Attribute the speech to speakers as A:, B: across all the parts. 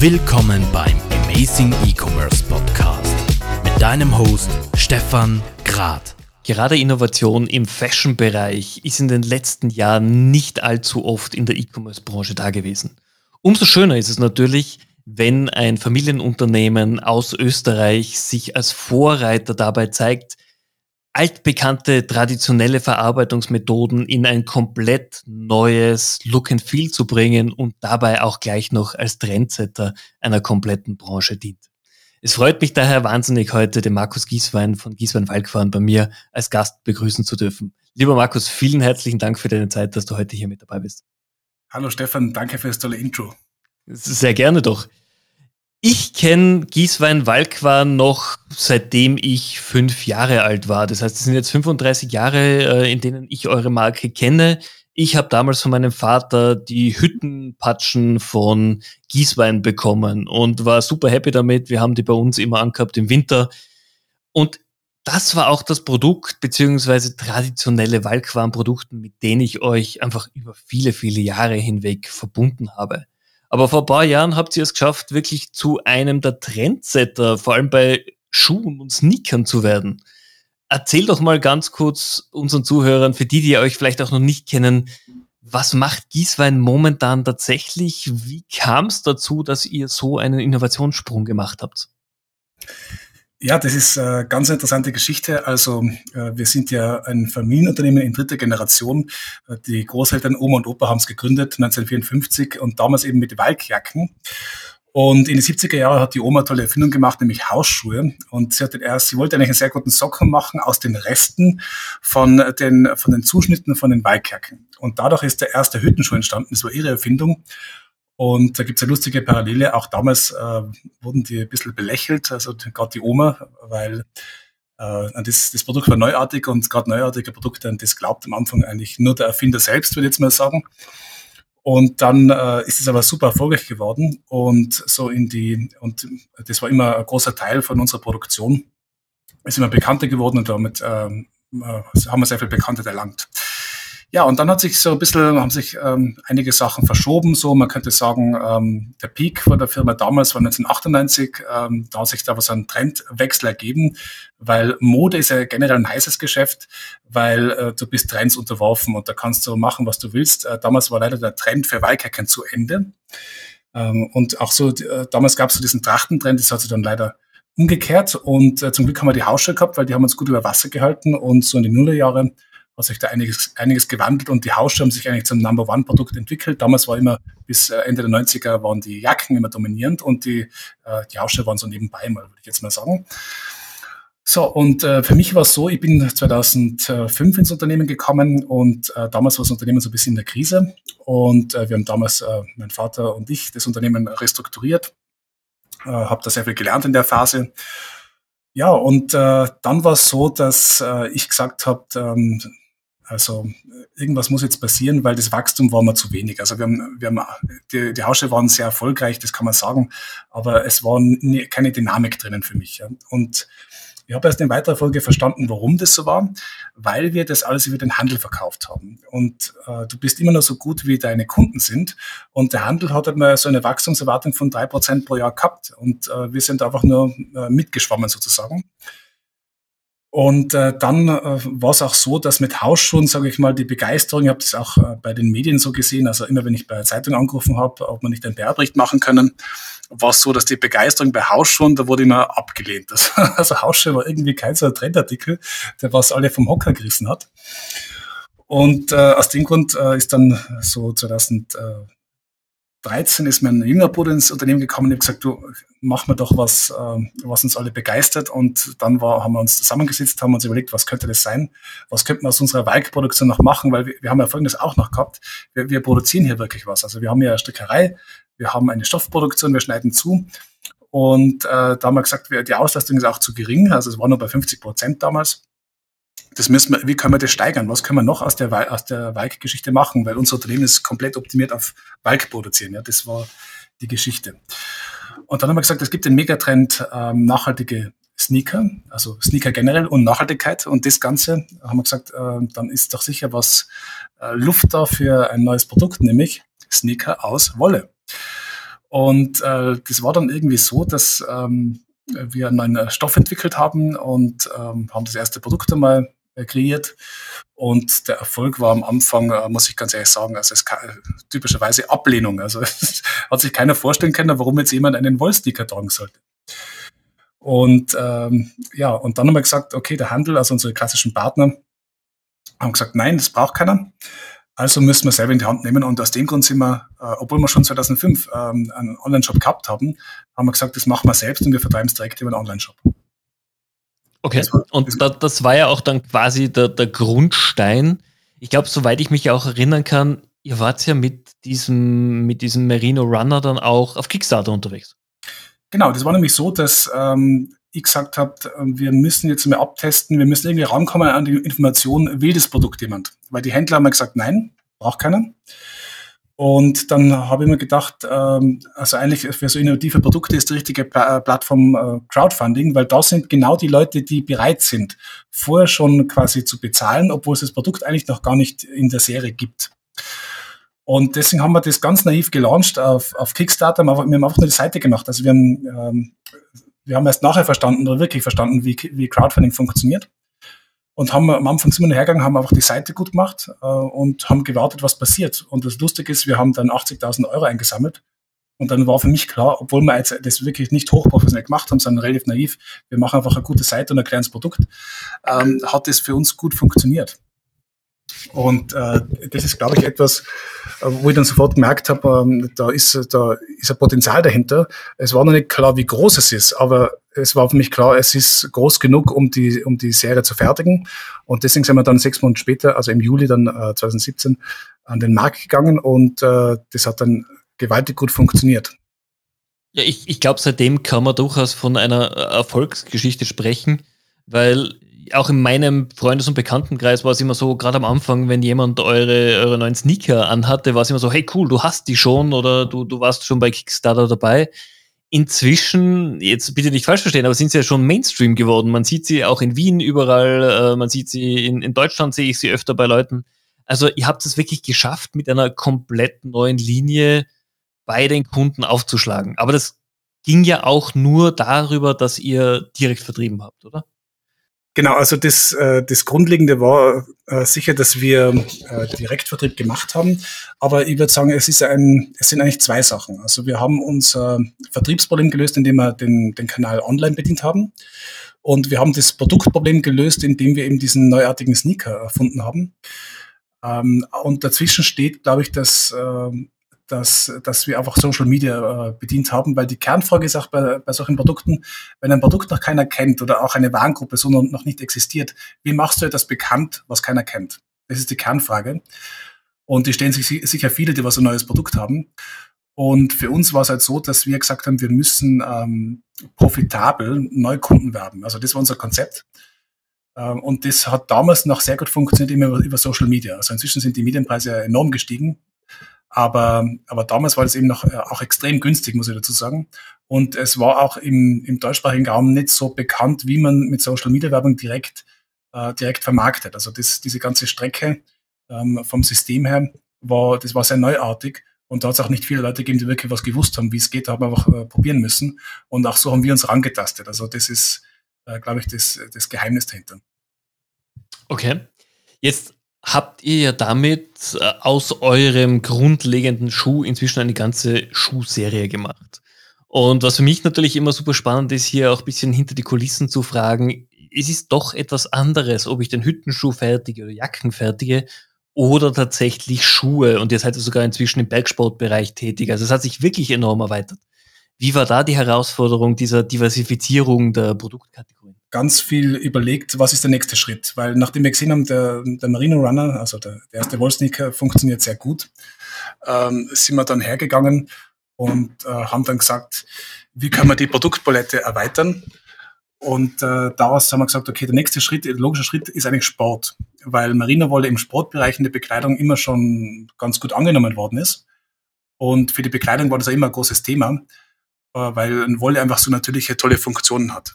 A: Willkommen beim Amazing E-Commerce Podcast mit deinem Host Stefan Grad.
B: Gerade Innovation im Fashion-Bereich ist in den letzten Jahren nicht allzu oft in der E-Commerce-Branche da gewesen. Umso schöner ist es natürlich, wenn ein Familienunternehmen aus Österreich sich als Vorreiter dabei zeigt, altbekannte traditionelle Verarbeitungsmethoden in ein komplett neues Look and Feel zu bringen und dabei auch gleich noch als Trendsetter einer kompletten Branche dient. Es freut mich daher wahnsinnig, heute den Markus Gieswein von Gieswein Walkfahren bei mir als Gast begrüßen zu dürfen. Lieber Markus, vielen herzlichen Dank für deine Zeit, dass du heute hier mit dabei bist.
C: Hallo Stefan, danke für das tolle Intro.
B: Sehr gerne doch. Ich kenne Gieswein Walkwan noch seitdem ich fünf Jahre alt war. Das heißt, es sind jetzt 35 Jahre, äh, in denen ich eure Marke kenne. Ich habe damals von meinem Vater die Hüttenpatschen von Gieswein bekommen und war super happy damit. Wir haben die bei uns immer angehabt im Winter. Und das war auch das Produkt, beziehungsweise traditionelle Walkwan-Produkte, mit denen ich euch einfach über viele, viele Jahre hinweg verbunden habe. Aber vor ein paar Jahren habt ihr es geschafft, wirklich zu einem der Trendsetter, vor allem bei Schuhen und Sneakern zu werden. Erzähl doch mal ganz kurz unseren Zuhörern, für die, die euch vielleicht auch noch nicht kennen, was macht Gieswein momentan tatsächlich? Wie kam es dazu, dass ihr so einen Innovationssprung gemacht habt?
C: Ja, das ist eine ganz interessante Geschichte. Also äh, wir sind ja ein Familienunternehmen in dritter Generation. Äh, die Großeltern Oma und Opa haben es gegründet 1954 und damals eben mit Walkjacken. Und in den 70er Jahren hat die Oma eine tolle Erfindung gemacht, nämlich Hausschuhe. Und sie, hatte erst, sie wollte eigentlich einen sehr guten Socken machen aus den Resten von den, von den Zuschnitten von den Walkjacken. Und dadurch ist der erste Hüttenschuh entstanden. Das war ihre Erfindung. Und da gibt's eine lustige Parallele. Auch damals äh, wurden die ein bisschen belächelt, also gerade die Oma, weil äh, das, das Produkt war neuartig und gerade neuartige Produkte, das glaubt am Anfang eigentlich nur der Erfinder selbst, würde ich jetzt mal sagen. Und dann äh, ist es aber super erfolgreich geworden und so in die, und das war immer ein großer Teil von unserer Produktion, ist immer bekannter geworden und damit ähm, äh, haben wir sehr viel Bekanntheit erlangt. Ja, und dann hat sich so ein bisschen, haben sich ähm, einige Sachen verschoben. So, man könnte sagen, ähm, der Peak von der Firma damals war 1998. Ähm, da hat sich da so ein Trendwechsel ergeben, weil Mode ist ja generell ein heißes Geschäft, weil äh, du bist Trends unterworfen und da kannst du machen, was du willst. Äh, damals war leider der Trend für Weikerken zu Ende. Ähm, und auch so, äh, damals gab es so diesen Trachtentrend, das hat sich dann leider umgekehrt. Und äh, zum Glück haben wir die Hausschuhe gehabt, weil die haben uns gut über Wasser gehalten und so in den Nullerjahren hat sich da einiges, einiges gewandelt und die Hausschuhe haben sich eigentlich zum Number One Produkt entwickelt. Damals war immer, bis äh, Ende der 90er waren die Jacken immer dominierend und die, äh, die Hausschuhe waren so nebenbei mal, würde ich jetzt mal sagen. So, und äh, für mich war es so, ich bin 2005 ins Unternehmen gekommen und äh, damals war das Unternehmen so ein bisschen in der Krise und äh, wir haben damals, äh, mein Vater und ich, das Unternehmen restrukturiert, äh, habe da sehr viel gelernt in der Phase. Ja, und äh, dann war es so, dass äh, ich gesagt habe, ähm, also irgendwas muss jetzt passieren, weil das Wachstum war mir zu wenig. Also wir haben, wir haben die, die Hausche waren sehr erfolgreich, das kann man sagen, aber es war nie, keine Dynamik drinnen für mich. Ja. Und ich habe erst in weiterer Folge verstanden, warum das so war, weil wir das alles über den Handel verkauft haben. Und äh, du bist immer noch so gut, wie deine Kunden sind. Und der Handel hat halt mal so eine Wachstumserwartung von drei Prozent pro Jahr gehabt. Und äh, wir sind einfach nur äh, mitgeschwommen sozusagen. Und äh, dann äh, war es auch so, dass mit Hausschuhen, sage ich mal, die Begeisterung, ich habe das auch äh, bei den Medien so gesehen, also immer wenn ich bei der Zeitung angerufen habe, ob man nicht einen PR-Bericht machen können, war es so, dass die Begeisterung bei Hausschuhen, da wurde immer abgelehnt. Das, also Hausschuhe war irgendwie kein so ein Trendartikel, der was alle vom Hocker gerissen hat. Und äh, aus dem Grund äh, ist dann so 2000, 13 ist mein jüngerer Bruder ins Unternehmen gekommen und habe gesagt, du, mach mir doch was, äh, was uns alle begeistert. Und dann war, haben wir uns zusammengesetzt, haben uns überlegt, was könnte das sein? Was könnten wir aus unserer Walkproduktion noch machen? Weil wir, wir haben ja Folgendes auch noch gehabt. Wir, wir produzieren hier wirklich was. Also wir haben ja eine Strickerei, wir haben eine Stoffproduktion, wir schneiden zu. Und äh, da haben wir gesagt, wir, die Auslastung ist auch zu gering. Also es war nur bei 50 Prozent damals das müssen wir, wie können wir das steigern? Was können wir noch aus der, aus der Walk-Geschichte machen? Weil unser Unternehmen ist komplett optimiert auf Walk produzieren. Ja, das war die Geschichte. Und dann haben wir gesagt, es gibt den Megatrend ähm, nachhaltige Sneaker, also Sneaker generell und Nachhaltigkeit. Und das Ganze haben wir gesagt, äh, dann ist doch sicher was äh, Luft da für ein neues Produkt, nämlich Sneaker aus Wolle. Und äh, das war dann irgendwie so, dass ähm, wir einen neuen Stoff entwickelt haben und ähm, haben das erste Produkt einmal kreiert. Und der Erfolg war am Anfang, äh, muss ich ganz ehrlich sagen, also es typischerweise Ablehnung. Also hat sich keiner vorstellen können, warum jetzt jemand einen Wollsticker tragen sollte. Und ähm, ja, und dann haben wir gesagt, okay, der Handel, also unsere klassischen Partner, haben gesagt, nein, das braucht keiner. Also müssen wir selber in die Hand nehmen. Und aus dem Grund sind wir, äh, obwohl wir schon 2005 ähm, einen Online-Shop gehabt haben, haben wir gesagt, das machen wir selbst und wir vertreiben es direkt über einen Online-Shop.
B: Okay, war, und das, das war ja auch dann quasi der, der Grundstein. Ich glaube, soweit ich mich auch erinnern kann, ihr wart ja mit diesem, mit diesem Merino Runner dann auch auf Kickstarter unterwegs.
C: Genau, das war nämlich so, dass ähm, ich gesagt habe, ähm, wir müssen jetzt mal abtesten, wir müssen irgendwie rankommen an die Information, will das Produkt jemand? Weil die Händler haben gesagt, nein, braucht keiner. Und dann habe ich mir gedacht, ähm, also eigentlich für so innovative Produkte ist die richtige äh, Plattform äh, Crowdfunding, weil da sind genau die Leute, die bereit sind, vorher schon quasi zu bezahlen, obwohl es das Produkt eigentlich noch gar nicht in der Serie gibt. Und deswegen haben wir das ganz naiv gelauncht auf, auf Kickstarter. Wir haben einfach nur die Seite gemacht. Also wir haben, ähm, wir haben erst nachher verstanden oder wirklich verstanden, wie, wie Crowdfunding funktioniert und haben am Anfang sind wir hergegangen, haben einfach die Seite gut gemacht äh, und haben gewartet, was passiert. Und das Lustige ist, wir haben dann 80.000 Euro eingesammelt. Und dann war für mich klar, obwohl wir jetzt das wirklich nicht hochprofessionell gemacht haben, sondern relativ naiv, wir machen einfach eine gute Seite und ein kleines Produkt, ähm, hat das für uns gut funktioniert. Und äh, das ist, glaube ich, etwas, äh, wo ich dann sofort gemerkt habe, ähm, da, ist, da ist ein Potenzial dahinter. Es war noch nicht klar, wie groß es ist, aber es war für mich klar, es ist groß genug, um die, um die Serie zu fertigen. Und deswegen sind wir dann sechs Monate später, also im Juli dann äh, 2017, an den Markt gegangen und äh, das hat dann gewaltig gut funktioniert.
B: Ja, ich, ich glaube, seitdem kann man durchaus von einer Erfolgsgeschichte sprechen, weil auch in meinem Freundes- und Bekanntenkreis war es immer so, gerade am Anfang, wenn jemand eure, eure neuen Sneaker anhatte, war es immer so, hey cool, du hast die schon oder du, du warst schon bei Kickstarter dabei. Inzwischen, jetzt bitte nicht falsch verstehen, aber sind sie ja schon Mainstream geworden. Man sieht sie auch in Wien überall, äh, man sieht sie in, in Deutschland, sehe ich sie öfter bei Leuten. Also ihr habt es wirklich geschafft, mit einer komplett neuen Linie bei den Kunden aufzuschlagen. Aber das ging ja auch nur darüber, dass ihr direkt vertrieben habt, oder?
C: Genau, also das, äh, das Grundlegende war äh, sicher, dass wir äh, Direktvertrieb gemacht haben. Aber ich würde sagen, es, ist ein, es sind eigentlich zwei Sachen. Also wir haben unser Vertriebsproblem gelöst, indem wir den, den Kanal online bedient haben. Und wir haben das Produktproblem gelöst, indem wir eben diesen neuartigen Sneaker erfunden haben. Ähm, und dazwischen steht, glaube ich, dass ähm, dass, dass wir einfach Social Media äh, bedient haben, weil die Kernfrage ist auch bei, bei solchen Produkten, wenn ein Produkt noch keiner kennt oder auch eine Warengruppe so noch nicht existiert, wie machst du etwas bekannt, was keiner kennt? Das ist die Kernfrage. Und die stellen sich sicher viele, die was ein neues Produkt haben. Und für uns war es halt so, dass wir gesagt haben, wir müssen ähm, profitabel Neukunden werben. Also das war unser Konzept. Ähm, und das hat damals noch sehr gut funktioniert immer über, über Social Media. Also inzwischen sind die Medienpreise enorm gestiegen. Aber, aber damals war das eben noch äh, auch extrem günstig, muss ich dazu sagen. Und es war auch im, im deutschsprachigen Raum nicht so bekannt, wie man mit Social Media Werbung direkt, äh, direkt vermarktet. Also das, diese ganze Strecke ähm, vom System her war, das war sehr neuartig. Und da hat es auch nicht viele Leute gegeben, die wirklich was gewusst haben, wie es geht, da haben wir einfach äh, probieren müssen. Und auch so haben wir uns rangetastet. Also das ist, äh, glaube ich, das, das Geheimnis dahinter.
B: Okay. Jetzt habt ihr ja damit äh, aus eurem grundlegenden Schuh inzwischen eine ganze Schuhserie gemacht. Und was für mich natürlich immer super spannend ist, hier auch ein bisschen hinter die Kulissen zu fragen, es ist doch etwas anderes, ob ich den Hüttenschuh fertige oder Jacken fertige oder tatsächlich Schuhe. Und ihr seid sogar inzwischen im Bergsportbereich tätig. Also es hat sich wirklich enorm erweitert. Wie war da die Herausforderung dieser Diversifizierung der Produktkategorien?
C: Ganz viel überlegt, was ist der nächste Schritt? Weil nachdem wir gesehen haben, der, der Marino Runner, also der, der erste Wallsneaker, funktioniert sehr gut, ähm, sind wir dann hergegangen und äh, haben dann gesagt, wie können wir die Produktpalette erweitern? Und äh, daraus haben wir gesagt, okay, der nächste Schritt, der logische Schritt ist eigentlich Sport, weil Marino-Wolle im Sportbereich in der Bekleidung immer schon ganz gut angenommen worden ist. Und für die Bekleidung war das auch immer ein großes Thema. Äh, weil Wolle einfach so natürliche tolle Funktionen hat.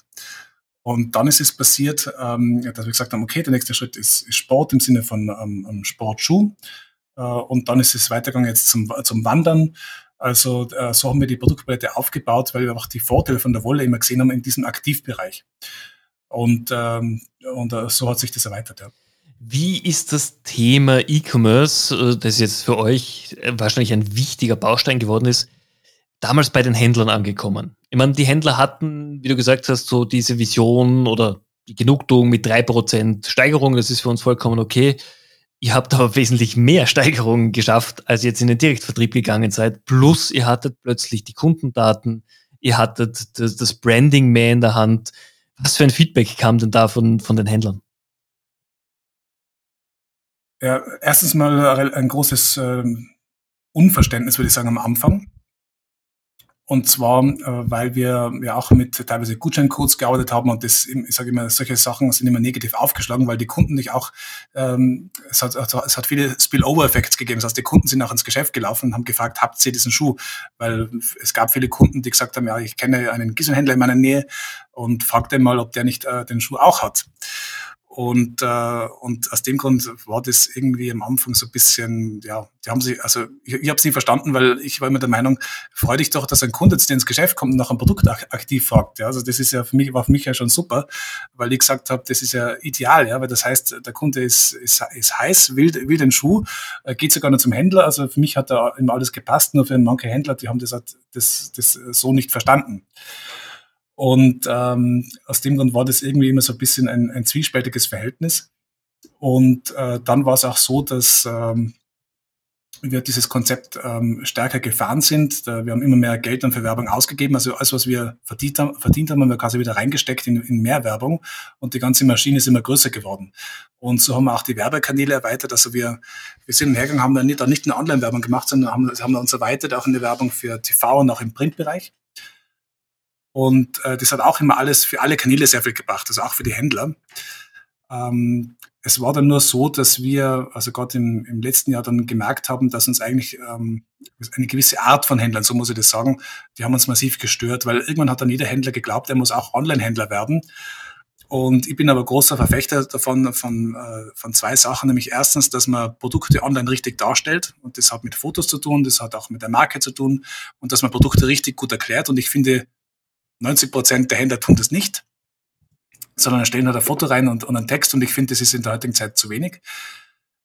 C: Und dann ist es passiert, ähm, dass wir gesagt haben, okay, der nächste Schritt ist, ist Sport im Sinne von ähm, Sportschuh. Äh, und dann ist es weitergegangen jetzt zum, zum Wandern. Also äh, so haben wir die Produktpalette aufgebaut, weil wir auch die Vorteile von der Wolle immer gesehen haben in diesem Aktivbereich. Und, ähm, und äh, so hat sich das erweitert. Ja.
B: Wie ist das Thema E-Commerce, äh, das jetzt für euch wahrscheinlich ein wichtiger Baustein geworden ist, damals bei den Händlern angekommen? Ich meine, die Händler hatten, wie du gesagt hast, so diese Vision oder die Genugtuung mit drei Prozent Steigerung, das ist für uns vollkommen okay. Ihr habt aber wesentlich mehr Steigerungen geschafft, als ihr jetzt in den Direktvertrieb gegangen seid. Plus ihr hattet plötzlich die Kundendaten, ihr hattet das, das Branding mehr in der Hand. Was für ein Feedback kam denn da von, von den Händlern?
C: Ja, erstens mal ein großes äh, Unverständnis, würde ich sagen, am Anfang. Und zwar, äh, weil wir ja auch mit teilweise Gutscheincodes gearbeitet haben und das, ich sage immer, solche Sachen sind immer negativ aufgeschlagen, weil die Kunden nicht auch, ähm, es, hat, also es hat viele Spillover-Effekte gegeben. Das heißt, die Kunden sind auch ins Geschäft gelaufen und haben gefragt, habt ihr diesen Schuh? Weil es gab viele Kunden, die gesagt haben, ja, ich kenne einen Gießenhändler in meiner Nähe und fragt den mal, ob der nicht äh, den Schuh auch hat. Und, äh, und aus dem Grund war das irgendwie am Anfang so ein bisschen, ja, die haben sie, also ich, ich habe es nie verstanden, weil ich war immer der Meinung, freu dich doch, dass ein Kunde zu dir ins Geschäft kommt und nach einem Produkt aktiv fragt. Ja, also das ist ja für mich, war für mich ja schon super, weil ich gesagt habe, das ist ja ideal, ja, weil das heißt, der Kunde ist, ist, ist heiß, will, will den Schuh, äh, geht sogar noch zum Händler. Also für mich hat da immer alles gepasst, nur für manche Händler, die haben das, das, das so nicht verstanden. Und ähm, aus dem Grund war das irgendwie immer so ein bisschen ein, ein zwiespältiges Verhältnis. Und äh, dann war es auch so, dass ähm, wir dieses Konzept ähm, stärker gefahren sind. Da, wir haben immer mehr Geld dann für Werbung ausgegeben. Also alles, was wir verdient haben, verdient haben, haben wir quasi wieder reingesteckt in, in mehr Werbung. Und die ganze Maschine ist immer größer geworden. Und so haben wir auch die Werbekanäle erweitert. Also wir, wir sind hergegangen, haben dann nicht, dann nicht eine Online-Werbung gemacht, sondern haben, haben uns erweitert auch in der Werbung für TV und auch im Printbereich. Und äh, das hat auch immer alles für alle Kanäle sehr viel gebracht, also auch für die Händler. Ähm, es war dann nur so, dass wir, also gerade im, im letzten Jahr dann gemerkt haben, dass uns eigentlich ähm, eine gewisse Art von Händlern, so muss ich das sagen, die haben uns massiv gestört, weil irgendwann hat dann jeder Händler geglaubt, er muss auch Online-Händler werden. Und ich bin aber großer Verfechter davon, von, äh, von zwei Sachen, nämlich erstens, dass man Produkte online richtig darstellt. Und das hat mit Fotos zu tun, das hat auch mit der Marke zu tun und dass man Produkte richtig gut erklärt. Und ich finde, 90 Prozent der Händler tun das nicht, sondern stellen halt ein Foto rein und, und einen Text. Und ich finde, das ist in der heutigen Zeit zu wenig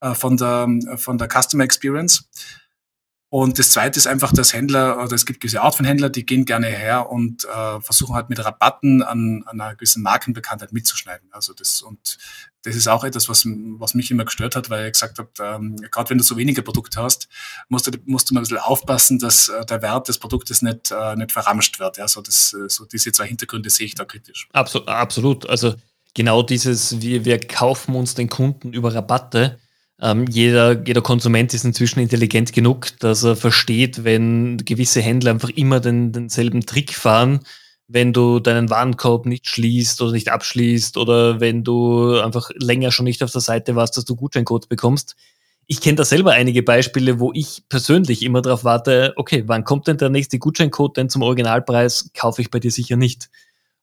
C: äh, von, der, von der Customer Experience. Und das Zweite ist einfach, dass Händler, oder es gibt gewisse Art von Händler, die gehen gerne her und äh, versuchen halt mit Rabatten an, an einer gewissen Markenbekanntheit mitzuschneiden. Also das, und das ist auch etwas, was, was mich immer gestört hat, weil ich gesagt habe, ähm, gerade wenn du so wenige Produkte hast, musst du, musst du mal ein bisschen aufpassen, dass äh, der Wert des Produktes nicht, äh, nicht verramscht wird. Ja, so, das, äh, so diese zwei Hintergründe sehe ich da kritisch.
B: Absolut, absolut. Also genau dieses, wir, wir kaufen uns den Kunden über Rabatte ähm, jeder, jeder Konsument ist inzwischen intelligent genug, dass er versteht, wenn gewisse Händler einfach immer den, denselben Trick fahren, wenn du deinen Warenkorb nicht schließt oder nicht abschließt oder wenn du einfach länger schon nicht auf der Seite warst, dass du Gutscheincodes bekommst. Ich kenne da selber einige Beispiele, wo ich persönlich immer darauf warte, okay, wann kommt denn der nächste Gutscheincode, denn zum Originalpreis kaufe ich bei dir sicher nicht.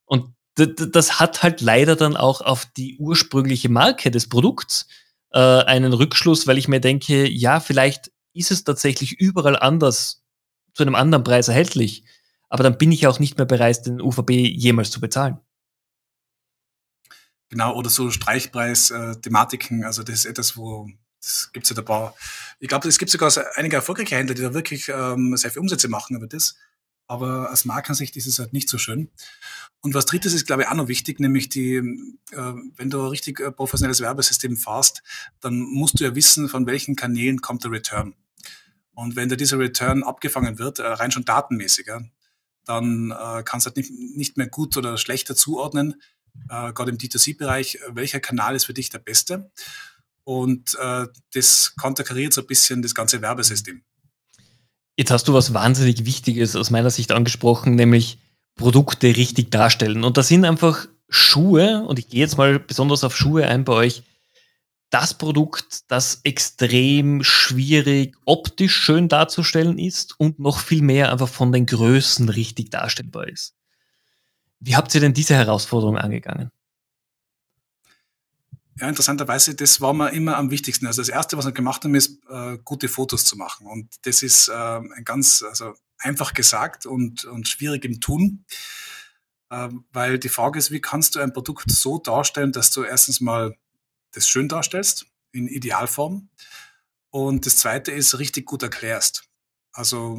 B: Und das hat halt leider dann auch auf die ursprüngliche Marke des Produkts äh, einen Rückschluss, weil ich mir denke, ja, vielleicht ist es tatsächlich überall anders zu einem anderen Preis erhältlich, aber dann bin ich auch nicht mehr bereit, den UVB jemals zu bezahlen.
C: Genau, oder so Streichpreis-Thematiken, also das ist etwas, wo es gibt ja ein paar, ich glaube, es gibt sogar einige erfolgreiche Händler, die da wirklich ähm, sehr viel Umsätze machen über das. Aber aus Markensicht ist es halt nicht so schön. Und was drittes ist, glaube ich, auch noch wichtig, nämlich die, äh, wenn du ein richtig äh, professionelles Werbesystem fährst, dann musst du ja wissen, von welchen Kanälen kommt der Return. Und wenn da dieser Return abgefangen wird, äh, rein schon datenmäßig, ja, dann äh, kannst du halt nicht, nicht mehr gut oder schlechter zuordnen, äh, gerade im D2C-Bereich, welcher Kanal ist für dich der beste. Und das konterkariert so ein bisschen das ganze Werbesystem.
B: Jetzt hast du was wahnsinnig Wichtiges aus meiner Sicht angesprochen, nämlich Produkte richtig darstellen. Und da sind einfach Schuhe, und ich gehe jetzt mal besonders auf Schuhe ein bei euch, das Produkt, das extrem schwierig optisch schön darzustellen ist und noch viel mehr einfach von den Größen richtig darstellbar ist. Wie habt ihr denn diese Herausforderung angegangen?
C: Ja, interessanterweise, das war mir immer am wichtigsten. Also das Erste, was wir gemacht haben, ist, äh, gute Fotos zu machen. Und das ist äh, ein ganz, also einfach gesagt und, und schwierig im Tun. Ähm, weil die Frage ist, wie kannst du ein Produkt so darstellen, dass du erstens mal das schön darstellst, in Idealform. Und das zweite ist, richtig gut erklärst. Also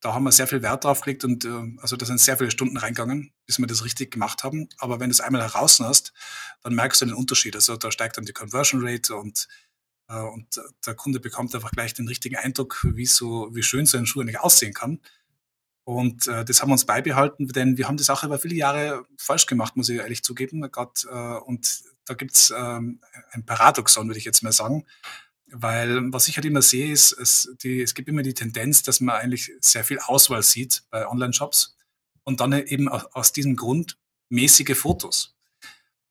C: da haben wir sehr viel Wert drauf gelegt und äh, also da sind sehr viele Stunden reingegangen, bis wir das richtig gemacht haben. Aber wenn du es einmal heraus hast, dann merkst du den Unterschied. Also da steigt dann die Conversion Rate und, äh, und der Kunde bekommt einfach gleich den richtigen Eindruck, wie so, wie schön so ein Schuh eigentlich aussehen kann. Und äh, das haben wir uns beibehalten, denn wir haben die Sache über viele Jahre falsch gemacht, muss ich ehrlich zugeben. Grad, äh, und da gibt's ähm, ein Paradoxon, würde ich jetzt mal sagen. Weil was ich halt immer sehe, ist, es, die, es gibt immer die Tendenz, dass man eigentlich sehr viel Auswahl sieht bei Online-Shops und dann eben aus, diesem Grund mäßige Fotos.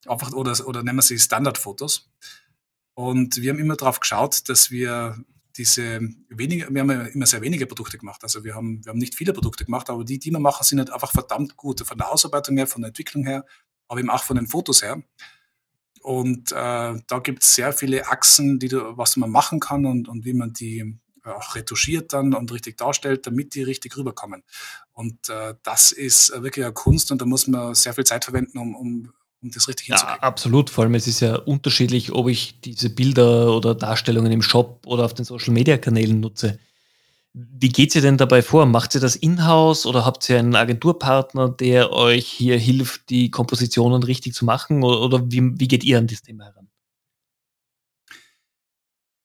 C: Einfach, oder, oder nennen wir sie Standardfotos. Und wir haben immer darauf geschaut, dass wir diese wenige, wir haben immer sehr wenige Produkte gemacht. Also wir haben, wir haben nicht viele Produkte gemacht, aber die, die wir machen, sind halt einfach verdammt gut. Von der Ausarbeitung her, von der Entwicklung her, aber eben auch von den Fotos her. Und äh, da gibt es sehr viele Achsen, die du, was man machen kann und, und wie man die äh, auch retuschiert dann und richtig darstellt, damit die richtig rüberkommen. Und äh, das ist wirklich eine Kunst und da muss man sehr viel Zeit verwenden, um, um um das richtig
B: hinzukriegen. Ja, absolut. Vor allem, es ist ja unterschiedlich, ob ich diese Bilder oder Darstellungen im Shop oder auf den Social Media Kanälen nutze. Wie geht ihr denn dabei vor? Macht ihr das in-house oder habt ihr einen Agenturpartner, der euch hier hilft, die Kompositionen richtig zu machen? Oder, oder wie, wie geht ihr an das Thema heran?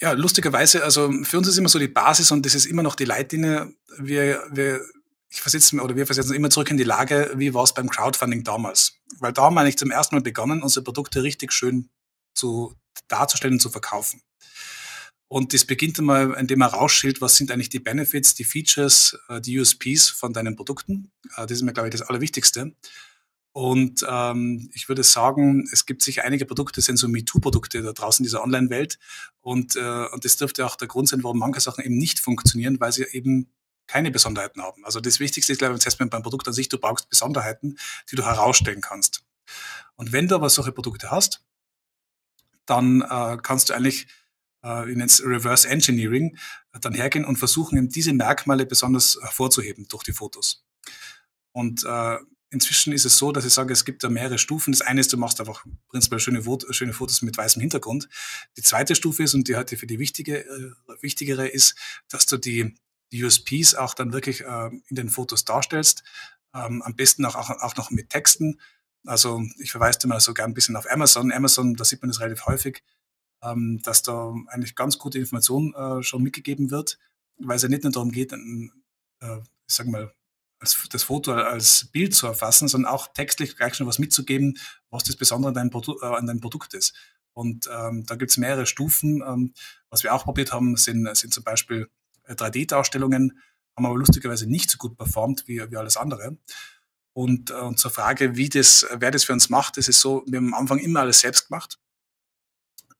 C: Ja, lustigerweise, also für uns ist immer so die Basis und das ist immer noch die Leitlinie. Wir, wir ich versetze oder wir versetzen immer zurück in die Lage, wie war es beim Crowdfunding damals? Weil da haben wir eigentlich zum ersten Mal begonnen, unsere Produkte richtig schön zu darzustellen und zu verkaufen. Und das beginnt einmal, indem man rausschildt, was sind eigentlich die Benefits, die Features, äh, die USPs von deinen Produkten. Äh, das ist mir, glaube ich, das Allerwichtigste. Und ähm, ich würde sagen, es gibt sicher einige Produkte, sind so MeToo-Produkte da draußen in dieser Online-Welt. Und, äh, und das dürfte auch der Grund sein, warum manche Sachen eben nicht funktionieren, weil sie eben keine Besonderheiten haben. Also das Wichtigste ist, glaube ich, das heißt beim Produkt an sich, du brauchst Besonderheiten, die du herausstellen kannst. Und wenn du aber solche Produkte hast, dann äh, kannst du eigentlich, äh, ich nenne es Reverse Engineering, äh, dann hergehen und versuchen, eben diese Merkmale besonders hervorzuheben durch die Fotos. Und äh, inzwischen ist es so, dass ich sage, es gibt da mehrere Stufen. Das eine ist, du machst einfach prinzipiell schöne, schöne Fotos mit weißem Hintergrund. Die zweite Stufe ist, und die heute für die wichtige, äh, wichtigere ist, dass du die die USPs auch dann wirklich äh, in den Fotos darstellst. Ähm, am besten auch, auch, auch noch mit Texten. Also ich verweise dir mal so gern ein bisschen auf Amazon. Amazon, da sieht man das relativ häufig, ähm, dass da eigentlich ganz gute Information äh, schon mitgegeben wird, weil es ja nicht nur darum geht, ein, äh, ich sag mal, als, das Foto als Bild zu erfassen, sondern auch textlich gleich schon was mitzugeben, was das Besondere an deinem, Produ äh, an deinem Produkt ist. Und ähm, da gibt es mehrere Stufen. Ähm, was wir auch probiert haben, sind, sind zum Beispiel 3D-Darstellungen haben aber lustigerweise nicht so gut performt wie, wie alles andere. Und, äh, und zur Frage, wie das, wer das für uns macht, das ist so, wir haben am Anfang immer alles selbst gemacht.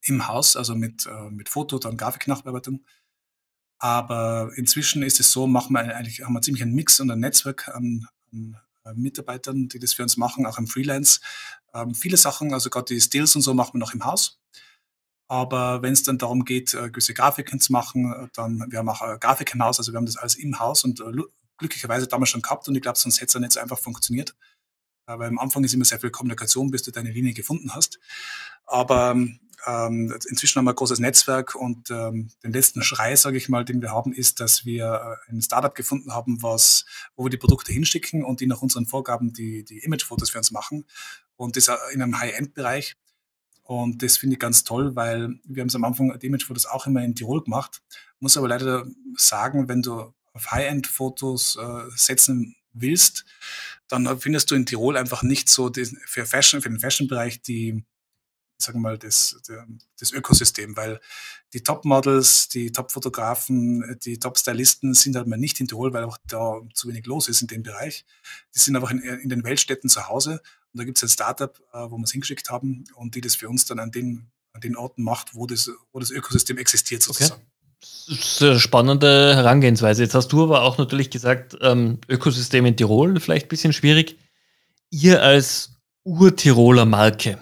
C: Im Haus, also mit, äh, mit Foto, dann Grafiknachbearbeitung. Aber inzwischen ist es so, machen wir eigentlich, haben wir ziemlich einen Mix und ein Netzwerk an, an äh, Mitarbeitern, die das für uns machen, auch im Freelance. Ähm, viele Sachen, also gerade die Stills und so machen wir noch im Haus. Aber wenn es dann darum geht, äh, gewisse Grafiken zu machen, äh, dann, wir haben auch äh, Grafik im Haus, also wir haben das alles im Haus und glücklicherweise damals schon gehabt und ich glaube, sonst hätte es ja nicht so einfach funktioniert. Weil am Anfang ist immer sehr viel Kommunikation, bis du deine Linie gefunden hast. Aber ähm, inzwischen haben wir ein großes Netzwerk und ähm, den letzten Schrei, sage ich mal, den wir haben, ist, dass wir ein Startup gefunden haben, was, wo wir die Produkte hinschicken und die nach unseren Vorgaben die, die Imagefotos für uns machen. Und das in einem High-End-Bereich. Und das finde ich ganz toll, weil wir haben es am Anfang Image-Fotos auch immer in Tirol gemacht. Muss aber leider sagen, wenn du auf High-End-Fotos äh, setzen willst, dann findest du in Tirol einfach nicht so die, für Fashion, für den Fashion-Bereich die, sagen wir mal, das, das Ökosystem, weil die Top-Models, die Top-Fotografen, die Top-Stylisten sind halt mal nicht in Tirol, weil auch da zu wenig los ist in dem Bereich. Die sind einfach in, in den Weltstädten zu Hause und da gibt es ein Startup, äh, wo wir es hingeschickt haben und die das für uns dann an den, an den Orten macht, wo das, wo das Ökosystem existiert sozusagen. Okay.
B: Das ist eine spannende Herangehensweise. Jetzt hast du aber auch natürlich gesagt, ähm, Ökosystem in Tirol vielleicht ein bisschen schwierig. Ihr als Urtiroler Marke,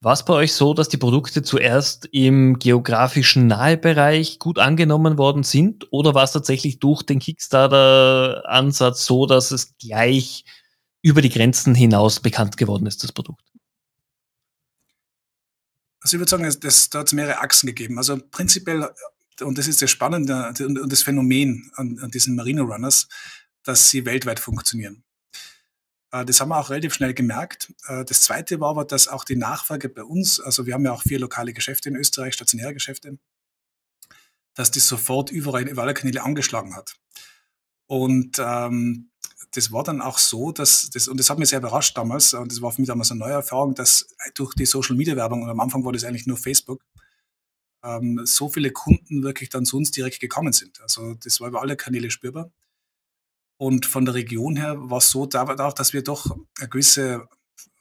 B: War es bei euch so, dass die Produkte zuerst im geografischen Nahebereich gut angenommen worden sind? Oder war es tatsächlich durch den Kickstarter-Ansatz so, dass es gleich über die Grenzen hinaus bekannt geworden ist, das Produkt?
C: Also ich würde sagen, das, da hat es mehrere Achsen gegeben. Also prinzipiell, und das ist das Spannende und das Phänomen an, an diesen Marino Runners, dass sie weltweit funktionieren. Äh, das haben wir auch relativ schnell gemerkt. Äh, das Zweite war aber, dass auch die Nachfrage bei uns, also wir haben ja auch vier lokale Geschäfte in Österreich, stationäre Geschäfte, dass das sofort überall über alle Kanäle angeschlagen hat. Und ähm, das war dann auch so, dass das, und das hat mich sehr überrascht damals, und das war für mich damals eine neue Erfahrung, dass durch die Social Media Werbung, und am Anfang war das eigentlich nur Facebook, ähm, so viele Kunden wirklich dann zu uns direkt gekommen sind. Also das war über alle Kanäle spürbar. Und von der Region her war es so, dass wir doch eine gewisse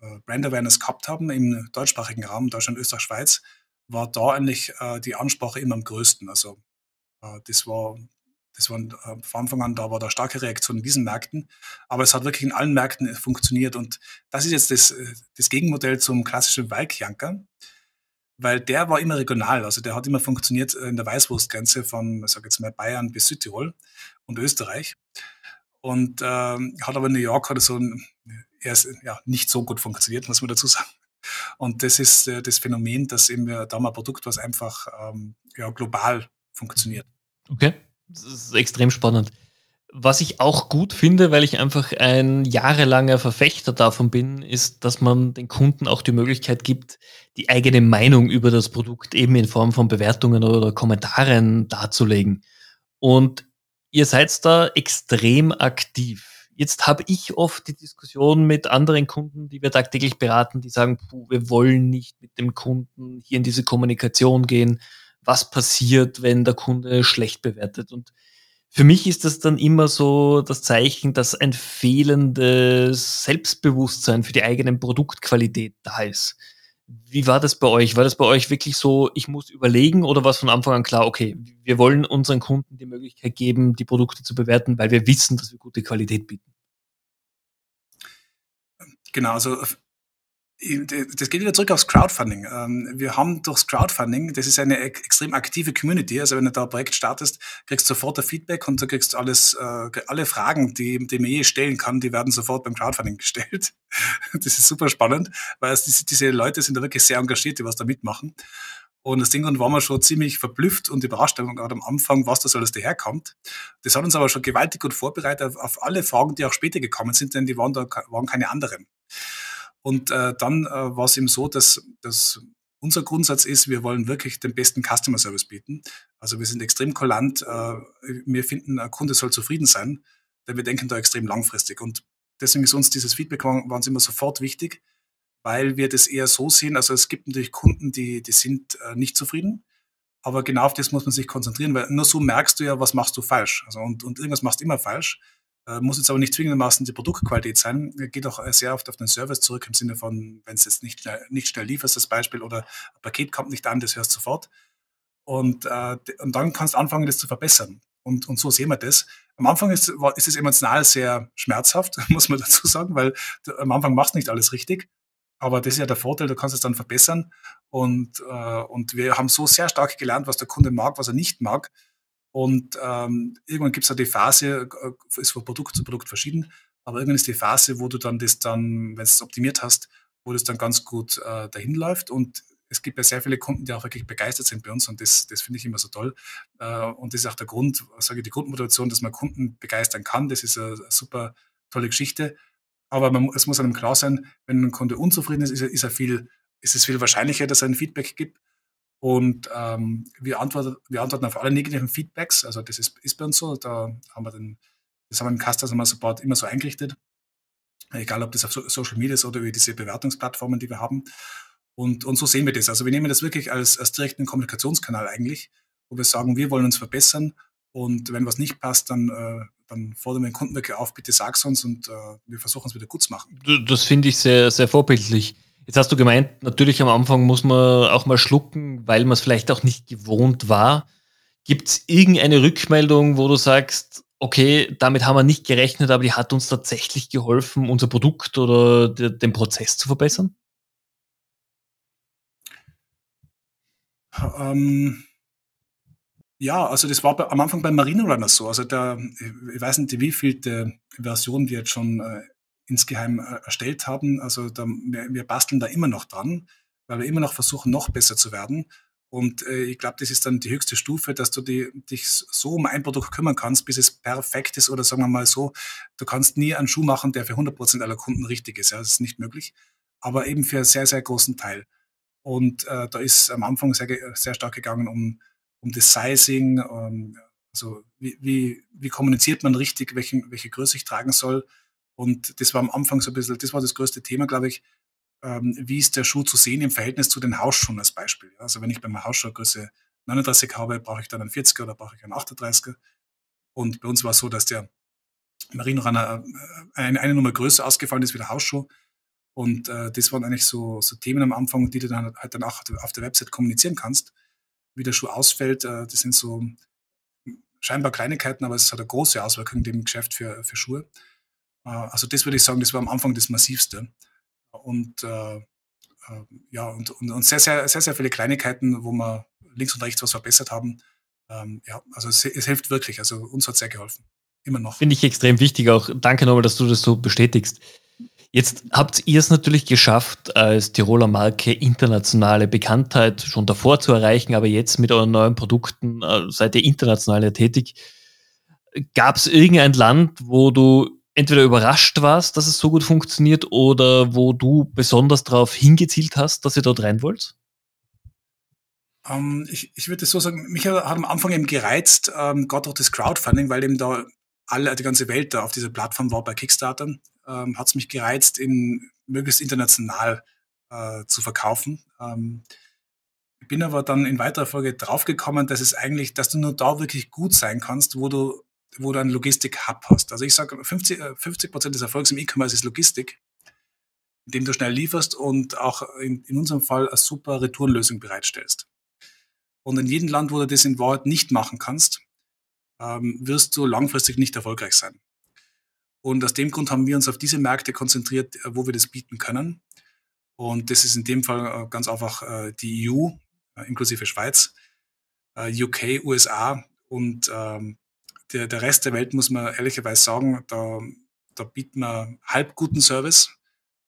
C: äh, Brand Awareness gehabt haben im deutschsprachigen Raum, Deutschland, Österreich, Schweiz, war da eigentlich äh, die Ansprache immer am größten. Also äh, das war, das war äh, von Anfang an, da war da starke Reaktion in diesen Märkten. Aber es hat wirklich in allen Märkten funktioniert. Und das ist jetzt das, äh, das Gegenmodell zum klassischen Walkjanker weil der war immer regional. Also der hat immer funktioniert in der Weißwurstgrenze von, ich sag jetzt mal, Bayern bis Südtirol und Österreich und ähm, hat aber in New York oder so ein, erst, ja, nicht so gut funktioniert, muss man dazu sagen. Und das ist äh, das Phänomen, dass eben wir da mal ein Produkt, was einfach ähm, ja, global funktioniert.
B: Okay, das ist extrem spannend. Was ich auch gut finde, weil ich einfach ein jahrelanger Verfechter davon bin, ist, dass man den Kunden auch die Möglichkeit gibt, die eigene Meinung über das Produkt eben in Form von Bewertungen oder Kommentaren darzulegen. Und ihr seid da extrem aktiv. Jetzt habe ich oft die Diskussion mit anderen Kunden, die wir tagtäglich beraten, die sagen, puh, wir wollen nicht mit dem Kunden hier in diese Kommunikation gehen. Was passiert, wenn der Kunde schlecht bewertet? Und für mich ist das dann immer so das Zeichen, dass ein fehlendes Selbstbewusstsein für die eigene Produktqualität da ist. Wie war das bei euch? War das bei euch wirklich so, ich muss überlegen oder war es von Anfang an klar, okay, wir wollen unseren Kunden die Möglichkeit geben, die Produkte zu bewerten, weil wir wissen, dass wir gute Qualität bieten?
C: Genau, also das geht wieder zurück aufs Crowdfunding. Ähm, wir haben durchs Crowdfunding, das ist eine extrem aktive Community. Also wenn du da ein Projekt startest, kriegst du sofort ein Feedback und du kriegst alles, äh, alle Fragen, die, die man je stellen kann, die werden sofort beim Crowdfunding gestellt. Das ist super spannend, weil es, diese, Leute sind da wirklich sehr engagiert, die was da mitmachen. Und aus dem Grund waren wir schon ziemlich verblüfft und überrascht, gerade am Anfang, was das alles daherkommt. Das hat uns aber schon gewaltig gut vorbereitet auf alle Fragen, die auch später gekommen sind, denn die waren da waren keine anderen. Und äh, dann äh, war es eben so, dass, dass unser Grundsatz ist, wir wollen wirklich den besten Customer Service bieten. Also wir sind extrem kulant. Äh, wir finden, ein Kunde soll zufrieden sein, denn wir denken da extrem langfristig. Und deswegen ist uns dieses Feedback war, war uns immer sofort wichtig, weil wir das eher so sehen. Also es gibt natürlich Kunden, die, die sind äh, nicht zufrieden. Aber genau auf das muss man sich konzentrieren, weil nur so merkst du ja, was machst du falsch. Also und, und irgendwas machst du immer falsch. Äh, muss jetzt aber nicht zwingendermaßen die Produktqualität sein. Geht auch sehr oft auf den Service zurück im Sinne von, wenn es jetzt nicht, nicht schnell lieferst, das Beispiel, oder ein Paket kommt nicht an, das hörst du sofort. Und, äh, und dann kannst du anfangen, das zu verbessern. Und, und so sehen wir das. Am Anfang ist, ist es emotional sehr schmerzhaft, muss man dazu sagen, weil du, am Anfang machst du nicht alles richtig. Aber das ist ja der Vorteil, du kannst es dann verbessern. Und, äh, und wir haben so sehr stark gelernt, was der Kunde mag, was er nicht mag, und ähm, irgendwann gibt es ja die Phase, äh, ist von Produkt zu Produkt verschieden, aber irgendwann ist die Phase, wo du dann das dann, wenn du es optimiert hast, wo das dann ganz gut äh, dahin läuft. Und es gibt ja sehr viele Kunden, die auch wirklich begeistert sind bei uns und das, das finde ich immer so toll. Äh, und das ist auch der Grund, sage ich, die Grundmotivation, dass man Kunden begeistern kann. Das ist eine, super tolle Geschichte. Aber man, es muss einem klar sein, wenn ein Kunde unzufrieden ist, ist, ist, er viel, ist es viel wahrscheinlicher, dass er ein Feedback gibt, und ähm, wir, antworten, wir antworten auf alle negativen Feedbacks. Also das ist, ist bei uns so. Da haben wir den, das haben wir im Customer Support immer so eingerichtet. Egal, ob das auf Social Media ist oder über diese Bewertungsplattformen, die wir haben. Und, und so sehen wir das. Also wir nehmen das wirklich als, als direkten Kommunikationskanal eigentlich, wo wir sagen, wir wollen uns verbessern. Und wenn was nicht passt, dann, äh, dann fordern wir den Kunden wirklich auf, bitte sag's uns und äh, wir versuchen es wieder gut zu machen.
B: Das finde ich sehr, sehr vorbildlich. Jetzt hast du gemeint, natürlich am Anfang muss man auch mal schlucken, weil man es vielleicht auch nicht gewohnt war. Gibt es irgendeine Rückmeldung, wo du sagst, okay, damit haben wir nicht gerechnet, aber die hat uns tatsächlich geholfen, unser Produkt oder den Prozess zu verbessern?
C: Ähm, ja, also das war bei, am Anfang bei Marine Runner so. Also da, ich weiß nicht, wie viel Version wir jetzt schon äh, insgeheim äh, erstellt haben. Also da, wir, wir, basteln da immer noch dran, weil wir immer noch versuchen, noch besser zu werden. Und äh, ich glaube, das ist dann die höchste Stufe, dass du die, dich so um ein Produkt kümmern kannst, bis es perfekt ist. Oder sagen wir mal so, du kannst nie einen Schuh machen, der für 100% aller Kunden richtig ist. Ja, das ist nicht möglich. Aber eben für einen sehr, sehr großen Teil. Und äh, da ist am Anfang sehr, sehr stark gegangen um, um das Sizing, um, also wie, wie, wie kommuniziert man richtig, welchen, welche Größe ich tragen soll. Und das war am Anfang so ein bisschen, das war das größte Thema, glaube ich. Ähm, wie ist der Schuh zu sehen im Verhältnis zu den Hausschuhen als Beispiel? Also wenn ich bei meiner Hausschuh Größe 39 habe, brauche ich dann einen 40er oder brauche ich einen 38er? Und bei uns war es so, dass der Marinrunner äh, eine, eine Nummer größer ausgefallen ist wie der Hausschuh. Und äh, das waren eigentlich so, so Themen am Anfang, die du dann halt dann auch auf der Website kommunizieren kannst. Wie der Schuh ausfällt, äh, das sind so scheinbar Kleinigkeiten, aber es hat eine große Auswirkung im Geschäft für, für Schuhe. Äh, also das würde ich sagen, das war am Anfang das Massivste. Und äh, äh, ja, und, und, und, sehr, sehr, sehr, sehr viele Kleinigkeiten, wo wir links und rechts was verbessert haben. Ähm, ja, also es, es, hilft wirklich. Also uns hat sehr geholfen. Immer noch.
B: Finde ich extrem wichtig auch. Danke nochmal, dass du das so bestätigst. Jetzt habt ihr es natürlich geschafft, als Tiroler Marke internationale Bekanntheit schon davor zu erreichen, aber jetzt mit euren neuen Produkten äh, seid ihr international tätig. Gab es irgendein Land, wo du entweder überrascht warst, dass es so gut funktioniert oder wo du besonders darauf hingezielt hast, dass ihr dort rein wollt?
C: Ähm, ich, ich würde so sagen, mich hat am Anfang eben gereizt, ähm, gerade durch das Crowdfunding, weil eben da alle, die ganze Welt da auf dieser Plattform war bei Kickstarter, ähm, hat es mich gereizt, in möglichst international äh, zu verkaufen. Ähm, ich bin aber dann in weiterer Folge draufgekommen, dass es eigentlich, dass du nur da wirklich gut sein kannst, wo du wo du einen Logistik-Hub hast. Also ich sage, 50, 50 Prozent des Erfolgs im E-Commerce ist Logistik, indem du schnell lieferst und auch in, in unserem Fall eine super Retourenlösung bereitstellst. Und in jedem Land, wo du das in Wahrheit nicht machen kannst, ähm, wirst du langfristig nicht erfolgreich sein. Und aus dem Grund haben wir uns auf diese Märkte konzentriert, äh, wo wir das bieten können. Und das ist in dem Fall äh, ganz einfach äh, die EU, inklusive Schweiz, UK, USA und ähm, der, der Rest der Welt, muss man ehrlicherweise sagen, da, da bieten wir halb guten Service,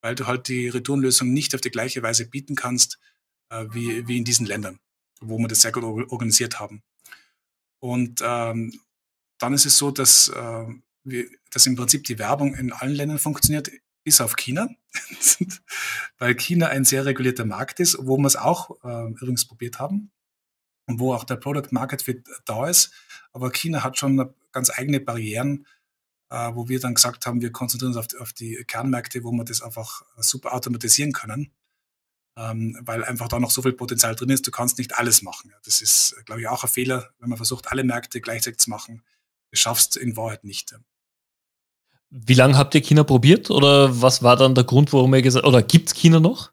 C: weil du halt die Retourenlösung nicht auf die gleiche Weise bieten kannst äh, wie, wie in diesen Ländern, wo wir das sehr gut organisiert haben. Und ähm, dann ist es so, dass, äh, wir, dass im Prinzip die Werbung in allen Ländern funktioniert, bis auf China, weil China ein sehr regulierter Markt ist, wo wir es auch äh, übrigens probiert haben und wo auch der Product Market Fit da ist. Aber China hat schon ganz eigene Barrieren, äh, wo wir dann gesagt haben, wir konzentrieren uns auf, auf, die Kernmärkte, wo wir das einfach super automatisieren können, ähm, weil einfach da noch so viel Potenzial drin ist. Du kannst nicht alles machen. Das ist, glaube ich, auch ein Fehler, wenn man versucht, alle Märkte gleichzeitig zu machen. Das schaffst in Wahrheit nicht.
B: Wie lange habt ihr China probiert oder was war dann der Grund, warum ihr gesagt oder gibt es China noch?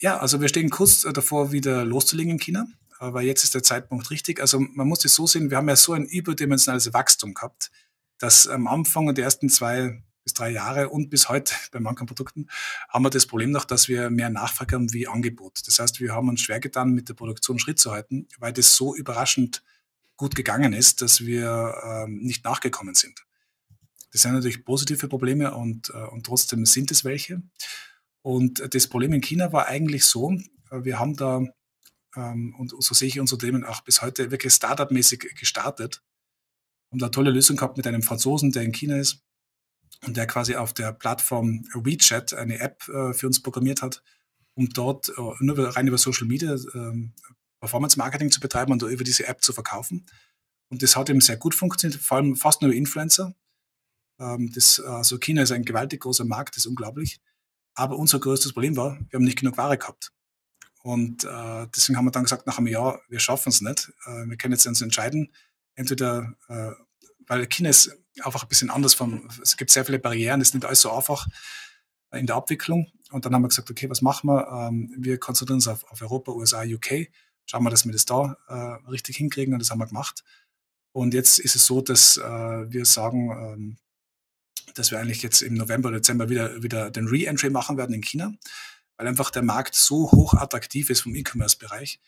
C: Ja, also wir stehen kurz davor, wieder loszulegen in China aber jetzt ist der Zeitpunkt richtig. Also man muss es so sehen, wir haben ja so ein überdimensionales Wachstum gehabt, dass am Anfang die ersten zwei bis drei Jahre und bis heute bei manchen Produkten haben wir das Problem noch, dass wir mehr Nachfrage haben wie Angebot. Das heißt, wir haben uns schwer getan, mit der Produktion Schritt zu halten, weil das so überraschend gut gegangen ist, dass wir ähm, nicht nachgekommen sind. Das sind natürlich positive Probleme und, äh, und trotzdem sind es welche. Und das Problem in China war eigentlich so, äh, wir haben da ähm, und so sehe ich unser Unternehmen auch bis heute wirklich Startup-mäßig gestartet. Haben da eine tolle Lösung gehabt mit einem Franzosen, der in China ist und der quasi auf der Plattform WeChat eine App äh, für uns programmiert hat, um dort äh, nur rein über Social Media äh, Performance Marketing zu betreiben und über diese App zu verkaufen. Und das hat eben sehr gut funktioniert, vor allem fast nur über Influencer. Ähm, das, also China ist ein gewaltig großer Markt, das ist unglaublich. Aber unser größtes Problem war, wir haben nicht genug Ware gehabt. Und äh, deswegen haben wir dann gesagt, nach einem Jahr, wir schaffen es nicht. Äh, wir können jetzt uns entscheiden, entweder, äh, weil China ist einfach ein bisschen anders vom, es gibt sehr viele Barrieren, es ist nicht alles so einfach in der Abwicklung. Und dann haben wir gesagt, okay, was machen wir? Ähm, wir konzentrieren uns auf, auf, Europa, USA, UK. Schauen wir, dass wir das da äh, richtig hinkriegen und das haben wir gemacht. Und jetzt ist es so, dass äh, wir sagen, ähm, dass wir eigentlich jetzt im November, Dezember wieder, wieder den Re-Entry machen werden in China weil einfach der Markt so hoch attraktiv ist vom E-Commerce-Bereich,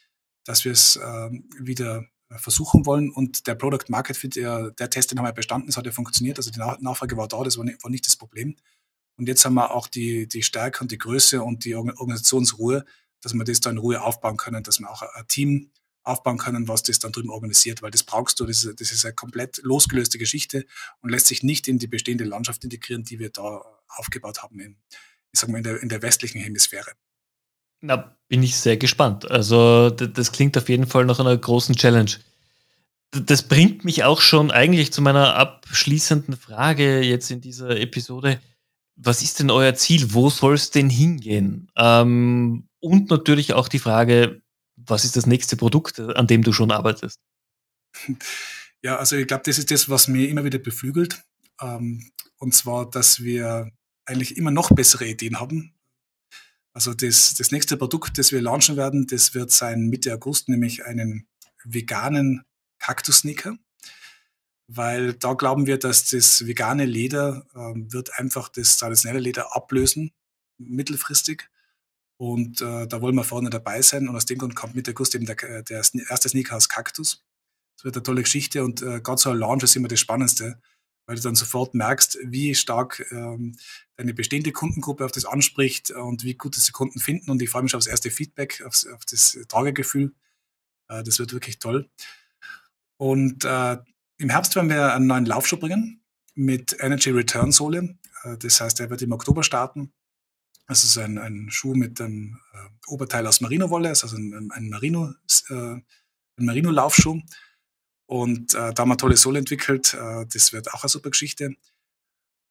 C: dass wir es äh, wieder versuchen wollen. Und der Product Market Fit, der, der Test, den haben wir bestanden, das hat ja funktioniert. Also die Nachfrage war da, das war nicht, war nicht das Problem. Und jetzt haben wir auch die, die Stärke und die Größe und die Organisationsruhe, dass wir das da in Ruhe aufbauen können, dass wir auch ein Team aufbauen können, was das dann drüben organisiert, weil das brauchst du, das ist, das ist eine komplett losgelöste Geschichte und lässt sich nicht in die bestehende Landschaft integrieren, die wir da aufgebaut haben, in, ich sag mal, in der, in der westlichen Hemisphäre.
B: Na, bin ich sehr gespannt. Also, das klingt auf jeden Fall nach einer großen Challenge. Das bringt mich auch schon eigentlich zu meiner abschließenden Frage jetzt in dieser Episode. Was ist denn euer Ziel? Wo soll es denn hingehen? Ähm, und natürlich auch die Frage, was ist das nächste Produkt, an dem du schon arbeitest?
C: Ja, also ich glaube, das ist das, was mir immer wieder beflügelt. Ähm, und zwar, dass wir eigentlich immer noch bessere Ideen haben. Also das, das nächste Produkt, das wir launchen werden, das wird sein Mitte August, nämlich einen veganen Kaktus-Sneaker. Weil da glauben wir, dass das vegane Leder äh, wird einfach das traditionelle Leder ablösen, mittelfristig. Und äh, da wollen wir vorne dabei sein. Und aus dem Grund kommt Mitte August eben der, der erste Sneaker aus Kaktus. Das wird eine tolle Geschichte und äh, gerade so ein Launch ist immer das Spannendste, weil du dann sofort merkst, wie stark ähm, deine bestehende Kundengruppe auf das anspricht und wie gut das die Kunden finden. Und ich freue mich auf das erste Feedback, aufs, auf das Tragegefühl. Äh, das wird wirklich toll. Und äh, im Herbst werden wir einen neuen Laufschuh bringen mit Energy Return Sohle. Äh, das heißt, er wird im Oktober starten. Es ist ein, ein Schuh mit einem äh, Oberteil aus Merino-Wolle, also ein, ein Merino, äh, Merino-Laufschuh. Und äh, da haben wir tolle Sohle entwickelt. Äh, das wird auch eine super Geschichte.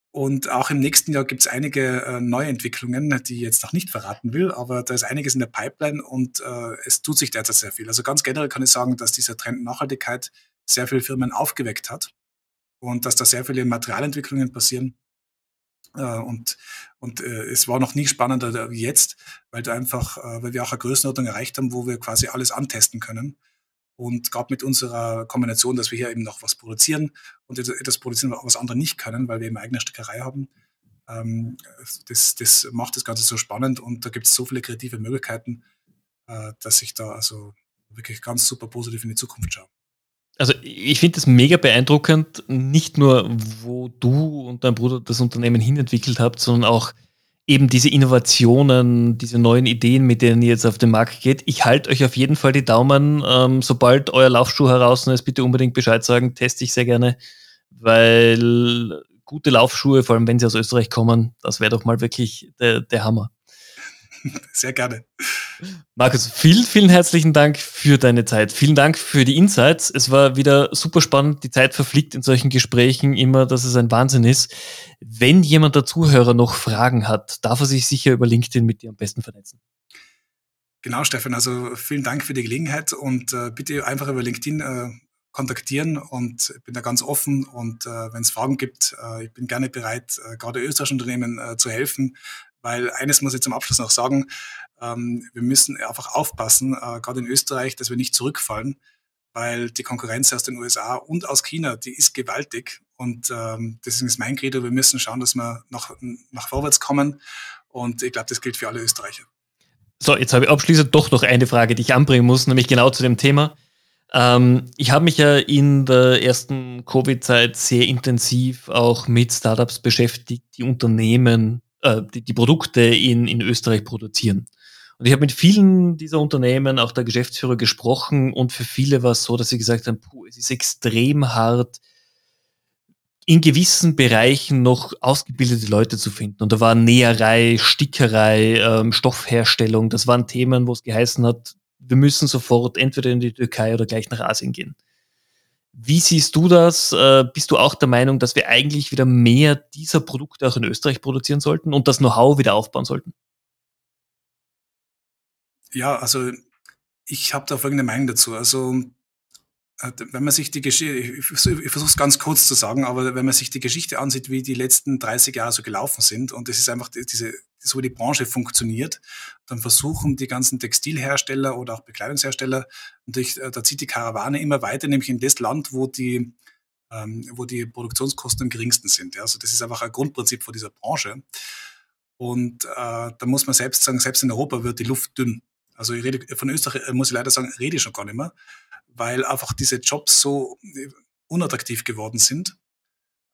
C: Und auch im nächsten Jahr gibt es einige äh, Neuentwicklungen, die ich jetzt noch nicht verraten will, aber da ist einiges in der Pipeline und äh, es tut sich derzeit sehr viel. Also ganz generell kann ich sagen, dass dieser Trend Nachhaltigkeit sehr viele Firmen aufgeweckt hat und dass da sehr viele Materialentwicklungen passieren, äh, und und äh, es war noch nie spannender wie jetzt, weil du einfach, weil wir auch eine Größenordnung erreicht haben, wo wir quasi alles antesten können. Und gerade mit unserer Kombination, dass wir hier eben noch was produzieren und etwas produzieren, was andere nicht können, weil wir eben eigene Stickerei haben, ähm, das, das macht das Ganze so spannend und da gibt es so viele kreative Möglichkeiten, äh, dass ich da also wirklich ganz super positiv in die Zukunft schaue.
B: Also ich finde es mega beeindruckend, nicht nur, wo du und dein Bruder das Unternehmen hinentwickelt habt, sondern auch eben diese Innovationen, diese neuen Ideen, mit denen ihr jetzt auf den Markt geht. Ich halte euch auf jeden Fall die Daumen. Ähm, sobald euer Laufschuh heraus ist, bitte unbedingt Bescheid sagen, teste ich sehr gerne, weil gute Laufschuhe, vor allem wenn sie aus Österreich kommen, das wäre doch mal wirklich der, der Hammer.
C: Sehr gerne.
B: Markus, vielen, vielen herzlichen Dank für deine Zeit. Vielen Dank für die Insights. Es war wieder super spannend. Die Zeit verfliegt in solchen Gesprächen immer, dass es ein Wahnsinn ist. Wenn jemand der Zuhörer noch Fragen hat, darf er sich sicher über LinkedIn mit dir am besten vernetzen.
C: Genau, Stefan. Also vielen Dank für die Gelegenheit und äh, bitte einfach über LinkedIn äh, kontaktieren und ich bin da ganz offen und äh, wenn es Fragen gibt, äh, ich bin gerne bereit, äh, gerade österreichischen Unternehmen äh, zu helfen, weil eines muss ich zum Abschluss noch sagen, ähm, wir müssen einfach aufpassen, äh, gerade in Österreich, dass wir nicht zurückfallen, weil die Konkurrenz aus den USA und aus China, die ist gewaltig. Und ähm, deswegen ist mein Credo, wir müssen schauen, dass wir nach, nach vorwärts kommen. Und ich glaube, das gilt für alle Österreicher.
B: So, jetzt habe ich abschließend doch noch eine Frage, die ich anbringen muss, nämlich genau zu dem Thema. Ähm, ich habe mich ja in der ersten Covid-Zeit sehr intensiv auch mit Startups beschäftigt, die Unternehmen äh, die, die Produkte in, in Österreich produzieren. Und ich habe mit vielen dieser Unternehmen, auch der Geschäftsführer, gesprochen und für viele war es so, dass sie gesagt haben, puh, es ist extrem hart, in gewissen Bereichen noch ausgebildete Leute zu finden. Und da war Näherei, Stickerei, ähm, Stoffherstellung, das waren Themen, wo es geheißen hat, wir müssen sofort entweder in die Türkei oder gleich nach Asien gehen. Wie siehst du das? Äh, bist du auch der Meinung, dass wir eigentlich wieder mehr dieser Produkte auch in Österreich produzieren sollten und das Know-how wieder aufbauen sollten?
C: Ja, also ich habe da folgende Meinung dazu. Also wenn man sich die Geschichte, ich versuche es ganz kurz zu sagen, aber wenn man sich die Geschichte ansieht, wie die letzten 30 Jahre so gelaufen sind, und es ist einfach diese, so wie die Branche funktioniert, dann versuchen die ganzen Textilhersteller oder auch Bekleidungshersteller, natürlich, äh, da zieht die Karawane immer weiter, nämlich in das Land, wo die, ähm, wo die Produktionskosten am geringsten sind. Also das ist einfach ein Grundprinzip von dieser Branche. Und äh, da muss man selbst sagen, selbst in Europa wird die Luft dünn. Also ich rede, von Österreich muss ich leider sagen, rede ich schon gar nicht mehr, weil einfach diese Jobs so unattraktiv geworden sind.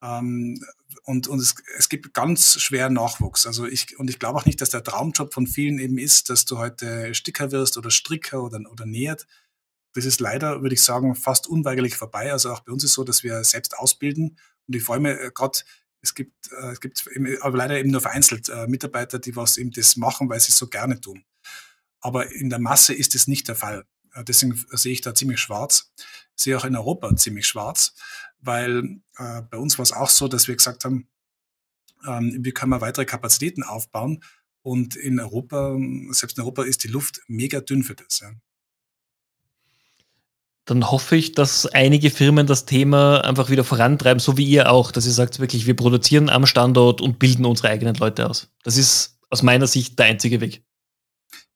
C: Ähm, und und es, es gibt ganz schwer Nachwuchs. Also ich, und ich glaube auch nicht, dass der Traumjob von vielen eben ist, dass du heute Sticker wirst oder Stricker oder, oder nähert. Das ist leider, würde ich sagen, fast unweigerlich vorbei. Also auch bei uns ist es so, dass wir selbst ausbilden. Und ich freue mich äh, gerade, es gibt, äh, es gibt eben, aber leider eben nur vereinzelt äh, Mitarbeiter, die was eben das machen, weil sie es so gerne tun. Aber in der Masse ist es nicht der Fall. Äh, deswegen sehe ich da ziemlich schwarz. Sehe auch in Europa ziemlich schwarz, weil äh, bei uns war es auch so, dass wir gesagt haben, ähm, wie können wir weitere Kapazitäten aufbauen? Und in Europa, selbst in Europa ist die Luft mega dünn für das. Ja.
B: Dann hoffe ich, dass einige Firmen das Thema einfach wieder vorantreiben, so wie ihr auch, dass ihr sagt wirklich, wir produzieren am Standort und bilden unsere eigenen Leute aus. Das ist aus meiner Sicht der einzige Weg.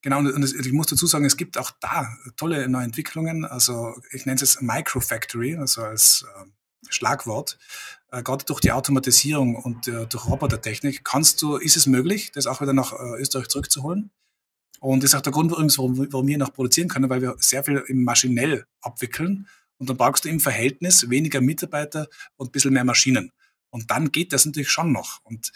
C: Genau, und ich muss dazu sagen, es gibt auch da tolle neue Entwicklungen. Also ich nenne es Microfactory, also als äh, Schlagwort. Äh, gerade durch die Automatisierung und äh, durch Robotertechnik kannst du, ist es möglich, das auch wieder nach äh, Österreich zurückzuholen. Und das ist auch der Grund, warum, warum wir noch produzieren können, weil wir sehr viel maschinell abwickeln. Und dann brauchst du im Verhältnis weniger Mitarbeiter und ein bisschen mehr Maschinen. Und dann geht das natürlich schon noch. Und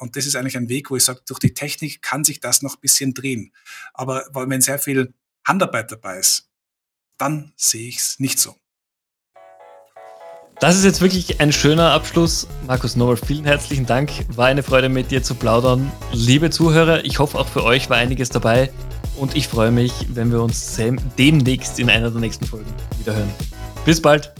C: und das ist eigentlich ein Weg, wo ich sage, durch die Technik kann sich das noch ein bisschen drehen. Aber wenn sehr viel Handarbeit dabei ist, dann sehe ich es nicht so.
B: Das ist jetzt wirklich ein schöner Abschluss. Markus Noel, vielen herzlichen Dank. War eine Freude, mit dir zu plaudern. Liebe Zuhörer, ich hoffe auch für euch war einiges dabei. Und ich freue mich, wenn wir uns demnächst in einer der nächsten Folgen wiederhören. Bis bald.